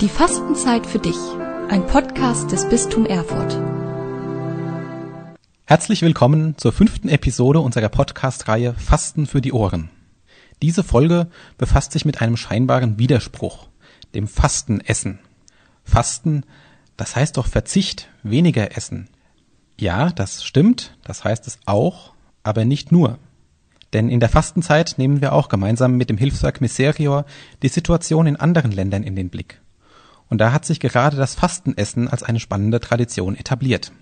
Die Fastenzeit für dich. Ein Podcast des Bistum Erfurt. Herzlich willkommen zur fünften Episode unserer Podcast-Reihe Fasten für die Ohren. Diese Folge befasst sich mit einem scheinbaren Widerspruch, dem Fastenessen. Fasten, das heißt doch Verzicht, weniger essen. Ja, das stimmt, das heißt es auch, aber nicht nur. Denn in der Fastenzeit nehmen wir auch gemeinsam mit dem Hilfswerk Miserior die Situation in anderen Ländern in den Blick. Und da hat sich gerade das Fastenessen als eine spannende Tradition etabliert.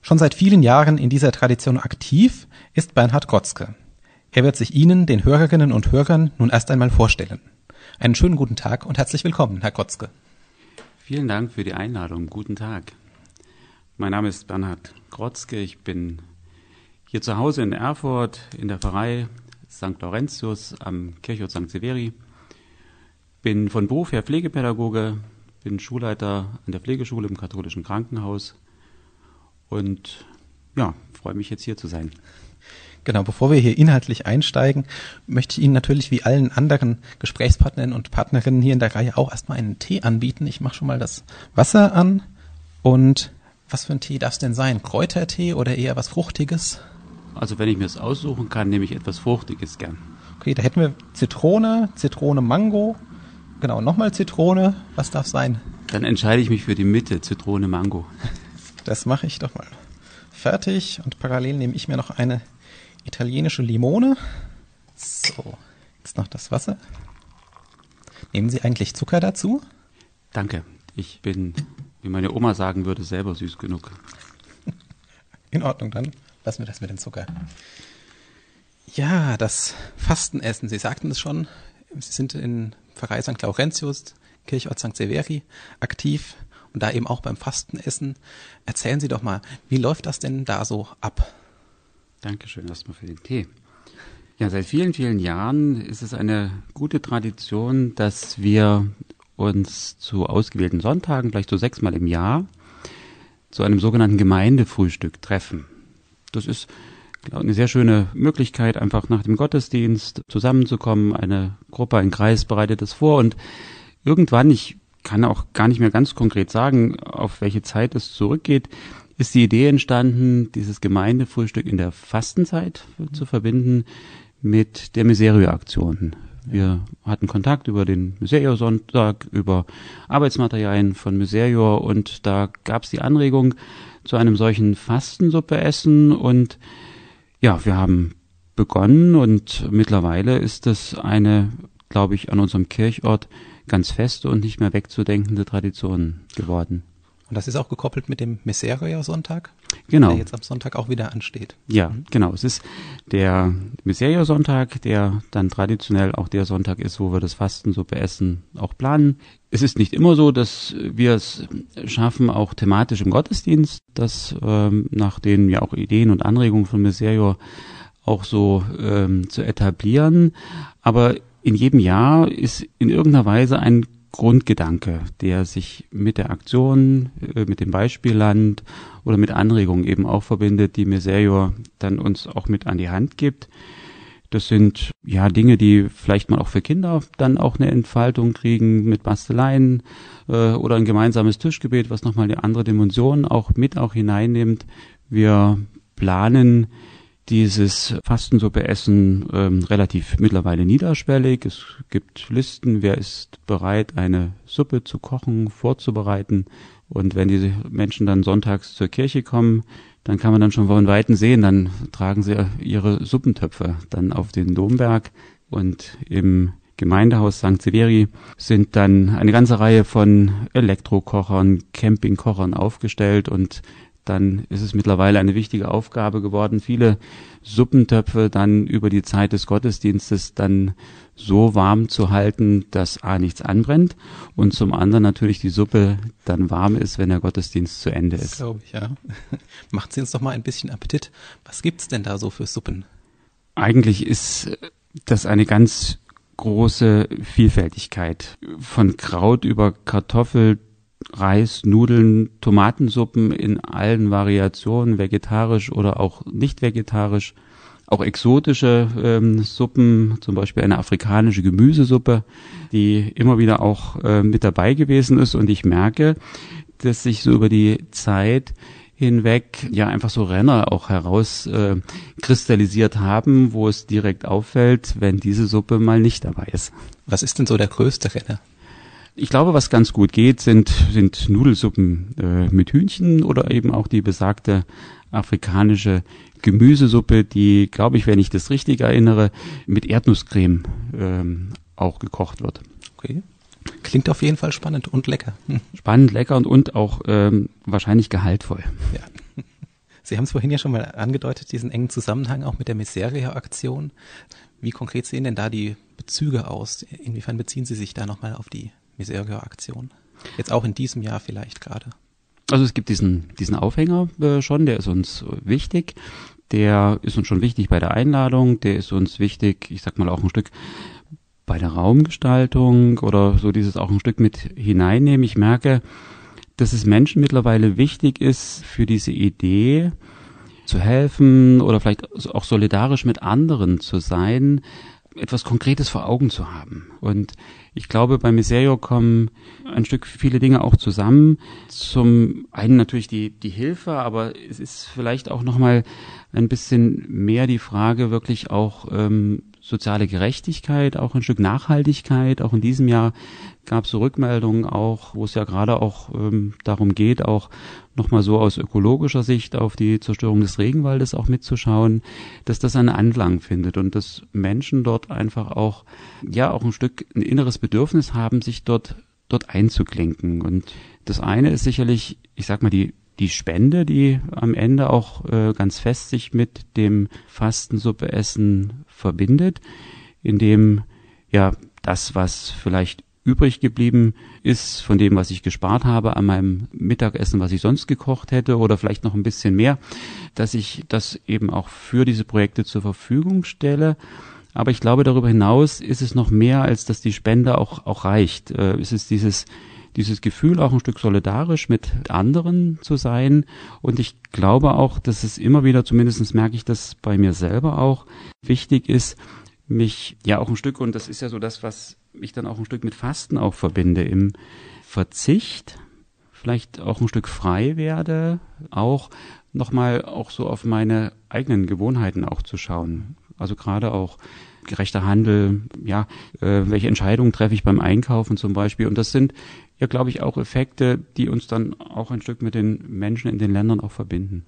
Schon seit vielen Jahren in dieser Tradition aktiv ist Bernhard Grotzke. Er wird sich Ihnen, den Hörerinnen und Hörern, nun erst einmal vorstellen. Einen schönen guten Tag und herzlich willkommen, Herr Grotzke. Vielen Dank für die Einladung. Guten Tag. Mein Name ist Bernhard Grotzke. Ich bin hier zu Hause in Erfurt in der Pfarrei St. Laurentius am Kirchhof St. Severi. Bin von Beruf her Pflegepädagoge, bin Schulleiter an der Pflegeschule im katholischen Krankenhaus und ja, freue mich jetzt hier zu sein. Genau, bevor wir hier inhaltlich einsteigen, möchte ich Ihnen natürlich wie allen anderen Gesprächspartnerinnen und Partnerinnen hier in der Reihe auch erstmal einen Tee anbieten. Ich mache schon mal das Wasser an. Und was für ein Tee darf es denn sein? Kräutertee oder eher was Fruchtiges? Also wenn ich mir das aussuchen kann, nehme ich etwas Fruchtiges gern. Okay, da hätten wir Zitrone, Zitrone Mango. Genau, nochmal Zitrone. Was darf sein? Dann entscheide ich mich für die Mitte, Zitrone Mango. Das mache ich doch mal. Fertig. Und parallel nehme ich mir noch eine italienische Limone. So, jetzt noch das Wasser. Nehmen Sie eigentlich Zucker dazu? Danke. Ich bin, wie meine Oma sagen würde, selber süß genug. In Ordnung, dann lassen wir das mit dem Zucker. Ja, das Fastenessen. Sie sagten es schon. Sie sind in Pfarrei St. Laurentius, Kirchort St. Severi aktiv und da eben auch beim Fastenessen. Erzählen Sie doch mal, wie läuft das denn da so ab? Dankeschön erstmal für den Tee. Ja, seit vielen, vielen Jahren ist es eine gute Tradition, dass wir uns zu ausgewählten Sonntagen, vielleicht so sechsmal im Jahr, zu einem sogenannten Gemeindefrühstück treffen. Das ist eine sehr schöne Möglichkeit, einfach nach dem Gottesdienst zusammenzukommen. Eine Gruppe, ein Kreis bereitet es vor und irgendwann, ich kann auch gar nicht mehr ganz konkret sagen, auf welche Zeit es zurückgeht, ist die Idee entstanden, dieses Gemeindefrühstück in der Fastenzeit zu verbinden mit der Miserio-Aktion. Wir hatten Kontakt über den Miserio-Sonntag, über Arbeitsmaterialien von Miserio und da gab es die Anregung zu einem solchen Fastensuppeessen und ja, wir haben begonnen und mittlerweile ist es eine, glaube ich, an unserem Kirchort ganz feste und nicht mehr wegzudenkende Tradition geworden. Und das ist auch gekoppelt mit dem Miserio-Sonntag, Genau. der jetzt am Sonntag auch wieder ansteht. Ja, genau. Es ist der Miserio-Sonntag, der dann traditionell auch der Sonntag ist, wo wir das Fastensuppe essen auch planen. Es ist nicht immer so, dass wir es schaffen, auch thematisch im Gottesdienst, das ähm, nach den ja auch Ideen und Anregungen von Miserio auch so ähm, zu etablieren. Aber in jedem Jahr ist in irgendeiner Weise ein Grundgedanke, der sich mit der Aktion, äh, mit dem Beispielland oder mit Anregungen eben auch verbindet, die Miserio dann uns auch mit an die Hand gibt. Das sind ja Dinge, die vielleicht mal auch für Kinder dann auch eine Entfaltung kriegen mit Basteleien äh, oder ein gemeinsames Tischgebet, was nochmal eine andere Dimension auch mit auch hineinnimmt. Wir planen dieses Fastensuppeessen ähm, relativ mittlerweile niederschwellig. Es gibt Listen, wer ist bereit, eine Suppe zu kochen, vorzubereiten. Und wenn diese Menschen dann sonntags zur Kirche kommen, dann kann man dann schon von Weitem sehen, dann tragen sie ihre Suppentöpfe dann auf den Domberg und im Gemeindehaus St. Severi sind dann eine ganze Reihe von Elektrokochern, Campingkochern aufgestellt und dann ist es mittlerweile eine wichtige Aufgabe geworden, viele Suppentöpfe dann über die Zeit des Gottesdienstes dann so warm zu halten, dass A nichts anbrennt und zum anderen natürlich die Suppe dann warm ist, wenn der Gottesdienst zu Ende Das ist. glaube ich, ja. Macht Sie uns doch mal ein bisschen Appetit. Was gibt's denn da so für Suppen? Eigentlich ist das eine ganz große Vielfältigkeit. Von Kraut über Kartoffel, Reis, Nudeln, Tomatensuppen in allen Variationen, vegetarisch oder auch nicht vegetarisch. auch exotische ähm, Suppen, zum Beispiel eine afrikanische Gemüsesuppe, die immer wieder auch äh, mit dabei gewesen ist. Und ich merke, dass sich so über die Zeit hinweg ja einfach so Renner auch herauskristallisiert äh, haben, wo es direkt auffällt, wenn diese Suppe mal nicht dabei ist. Was ist denn so der größte Renner? Ich glaube, was ganz gut geht, sind, sind Nudelsuppen äh, mit Hühnchen oder eben auch die besagte afrikanische Gemüsesuppe, die, glaube ich, wenn ich das richtig erinnere, mit Erdnusscreme ähm, auch gekocht wird. Okay. Klingt auf jeden Fall spannend und lecker. Spannend, lecker und, und auch ähm, wahrscheinlich gehaltvoll. Ja. Sie haben es vorhin ja schon mal angedeutet, diesen engen Zusammenhang auch mit der Miseria-Aktion. Wie konkret sehen denn da die Bezüge aus? Inwiefern beziehen Sie sich da nochmal auf die Miseria-Aktion? Jetzt auch in diesem Jahr vielleicht gerade. Also es gibt diesen, diesen Aufhänger äh, schon, der ist uns wichtig. Der ist uns schon wichtig bei der Einladung, der ist uns wichtig, ich sag mal auch ein Stück bei der Raumgestaltung oder so dieses auch ein Stück mit hineinnehmen. Ich merke, dass es Menschen mittlerweile wichtig ist, für diese Idee zu helfen oder vielleicht auch solidarisch mit anderen zu sein, etwas Konkretes vor Augen zu haben. Und ich glaube, bei Miserio kommen ein Stück viele Dinge auch zusammen. Zum einen natürlich die, die Hilfe, aber es ist vielleicht auch nochmal ein bisschen mehr die Frage, wirklich auch ähm, soziale Gerechtigkeit, auch ein Stück Nachhaltigkeit. Auch in diesem Jahr gab es so Rückmeldungen auch, wo es ja gerade auch ähm, darum geht, auch nochmal so aus ökologischer Sicht auf die Zerstörung des Regenwaldes auch mitzuschauen, dass das einen Anklang findet und dass Menschen dort einfach auch, ja, auch ein Stück ein inneres Bedürfnis haben, sich dort, dort einzuklinken. Und das eine ist sicherlich, ich sag mal, die die Spende, die am Ende auch äh, ganz fest sich mit dem Fastensuppeessen verbindet, indem ja das, was vielleicht übrig geblieben ist von dem, was ich gespart habe an meinem Mittagessen, was ich sonst gekocht hätte oder vielleicht noch ein bisschen mehr, dass ich das eben auch für diese Projekte zur Verfügung stelle. Aber ich glaube, darüber hinaus ist es noch mehr, als dass die Spende auch, auch reicht. Äh, es ist dieses dieses Gefühl, auch ein Stück solidarisch mit anderen zu sein. Und ich glaube auch, dass es immer wieder, zumindest merke ich das bei mir selber auch, wichtig ist, mich ja auch ein Stück, und das ist ja so das, was ich dann auch ein Stück mit Fasten auch verbinde, im Verzicht, vielleicht auch ein Stück frei werde, auch nochmal auch so auf meine eigenen Gewohnheiten auch zu schauen. Also gerade auch gerechter Handel, ja, äh, welche Entscheidungen treffe ich beim Einkaufen zum Beispiel. Und das sind ja, glaube ich, auch Effekte, die uns dann auch ein Stück mit den Menschen in den Ländern auch verbinden.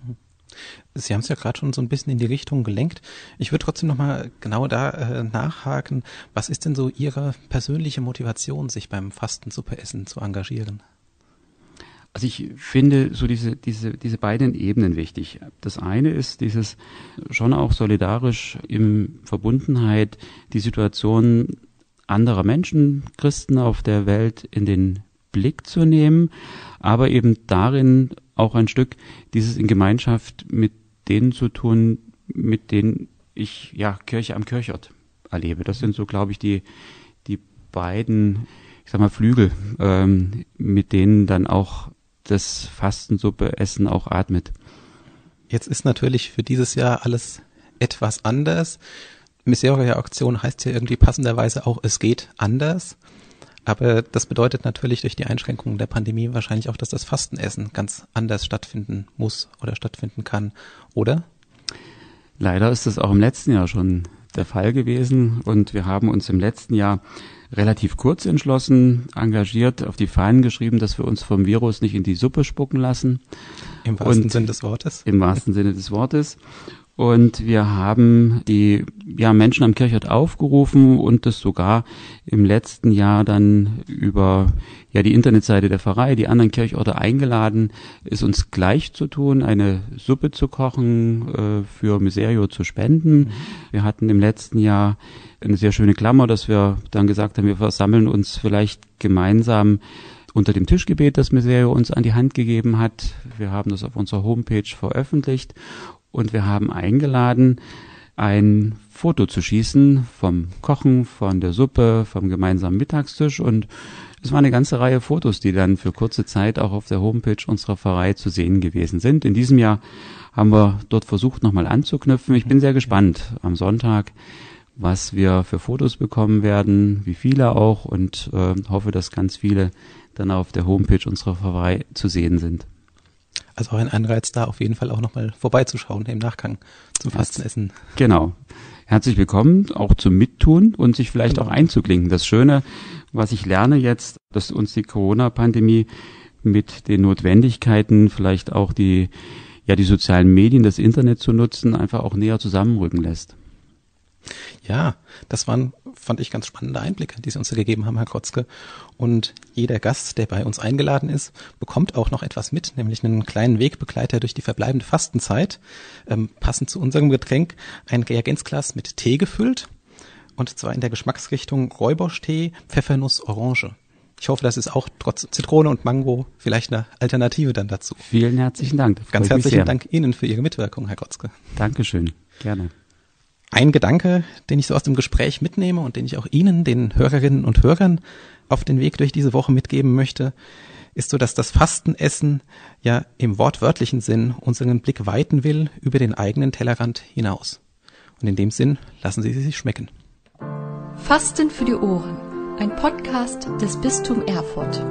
Sie haben es ja gerade schon so ein bisschen in die Richtung gelenkt. Ich würde trotzdem nochmal genau da äh, nachhaken. Was ist denn so Ihre persönliche Motivation, sich beim Fastensuppeessen zu engagieren? Also ich finde so diese, diese, diese beiden Ebenen wichtig. Das eine ist dieses schon auch solidarisch im Verbundenheit die Situation anderer Menschen, Christen auf der Welt in den Blick zu nehmen, aber eben darin auch ein Stück dieses in Gemeinschaft mit denen zu tun, mit denen ich ja Kirche am Kirchort erlebe. Das sind so, glaube ich, die die beiden, ich sag mal Flügel, ähm, mit denen dann auch das Fastensuppe Essen auch atmet. Jetzt ist natürlich für dieses Jahr alles etwas anders. Miseria-Aktion heißt ja irgendwie passenderweise auch, es geht anders. Aber das bedeutet natürlich durch die Einschränkungen der Pandemie wahrscheinlich auch, dass das Fastenessen ganz anders stattfinden muss oder stattfinden kann, oder? Leider ist das auch im letzten Jahr schon der Fall gewesen und wir haben uns im letzten Jahr relativ kurz entschlossen, engagiert, auf die Fahnen geschrieben, dass wir uns vom Virus nicht in die Suppe spucken lassen. Im wahrsten Sinne des Wortes. Im wahrsten Sinne des Wortes. Und wir haben die ja, Menschen am Kirchort aufgerufen und das sogar im letzten Jahr dann über ja, die Internetseite der Pfarrei, die anderen Kirchorte eingeladen, es uns gleich zu tun, eine Suppe zu kochen, äh, für Miserio zu spenden. Wir hatten im letzten Jahr eine sehr schöne Klammer, dass wir dann gesagt haben, wir versammeln uns vielleicht gemeinsam unter dem Tischgebet, das Miserio uns an die Hand gegeben hat. Wir haben das auf unserer Homepage veröffentlicht und wir haben eingeladen ein Foto zu schießen vom Kochen, von der Suppe, vom gemeinsamen Mittagstisch und es war eine ganze Reihe Fotos, die dann für kurze Zeit auch auf der Homepage unserer Pfarrei zu sehen gewesen sind. In diesem Jahr haben wir dort versucht, nochmal anzuknüpfen. Ich bin sehr gespannt am Sonntag, was wir für Fotos bekommen werden, wie viele auch und äh, hoffe, dass ganz viele dann auf der Homepage unserer Pfarrei zu sehen sind. Also auch ein Anreiz da, auf jeden Fall auch nochmal vorbeizuschauen im Nachgang zum Fastenessen. Genau. Herzlich willkommen, auch zum Mittun und sich vielleicht genau. auch einzuklinken. Das Schöne, was ich lerne jetzt, dass uns die Corona-Pandemie mit den Notwendigkeiten, vielleicht auch die, ja, die sozialen Medien, das Internet zu nutzen, einfach auch näher zusammenrücken lässt. Ja, das waren, fand ich, ganz spannende Einblicke, die Sie uns gegeben haben, Herr Krotzke. Und jeder Gast, der bei uns eingeladen ist, bekommt auch noch etwas mit, nämlich einen kleinen Wegbegleiter durch die verbleibende Fastenzeit, ähm, passend zu unserem Getränk, ein Reagenzglas mit Tee gefüllt. Und zwar in der Geschmacksrichtung Räubosch-Tee, Pfeffernuss, Orange. Ich hoffe, das ist auch trotz Zitrone und Mango vielleicht eine Alternative dann dazu. Vielen herzlichen Dank. Ganz herzlichen Dank Ihnen für Ihre Mitwirkung, Herr Krotzke. Dankeschön. Gerne. Ein Gedanke, den ich so aus dem Gespräch mitnehme und den ich auch Ihnen, den Hörerinnen und Hörern, auf den Weg durch diese Woche mitgeben möchte, ist so, dass das Fastenessen ja im wortwörtlichen Sinn unseren Blick weiten will über den eigenen Tellerrand hinaus. Und in dem Sinn lassen Sie sie sich schmecken. Fasten für die Ohren, ein Podcast des Bistum Erfurt.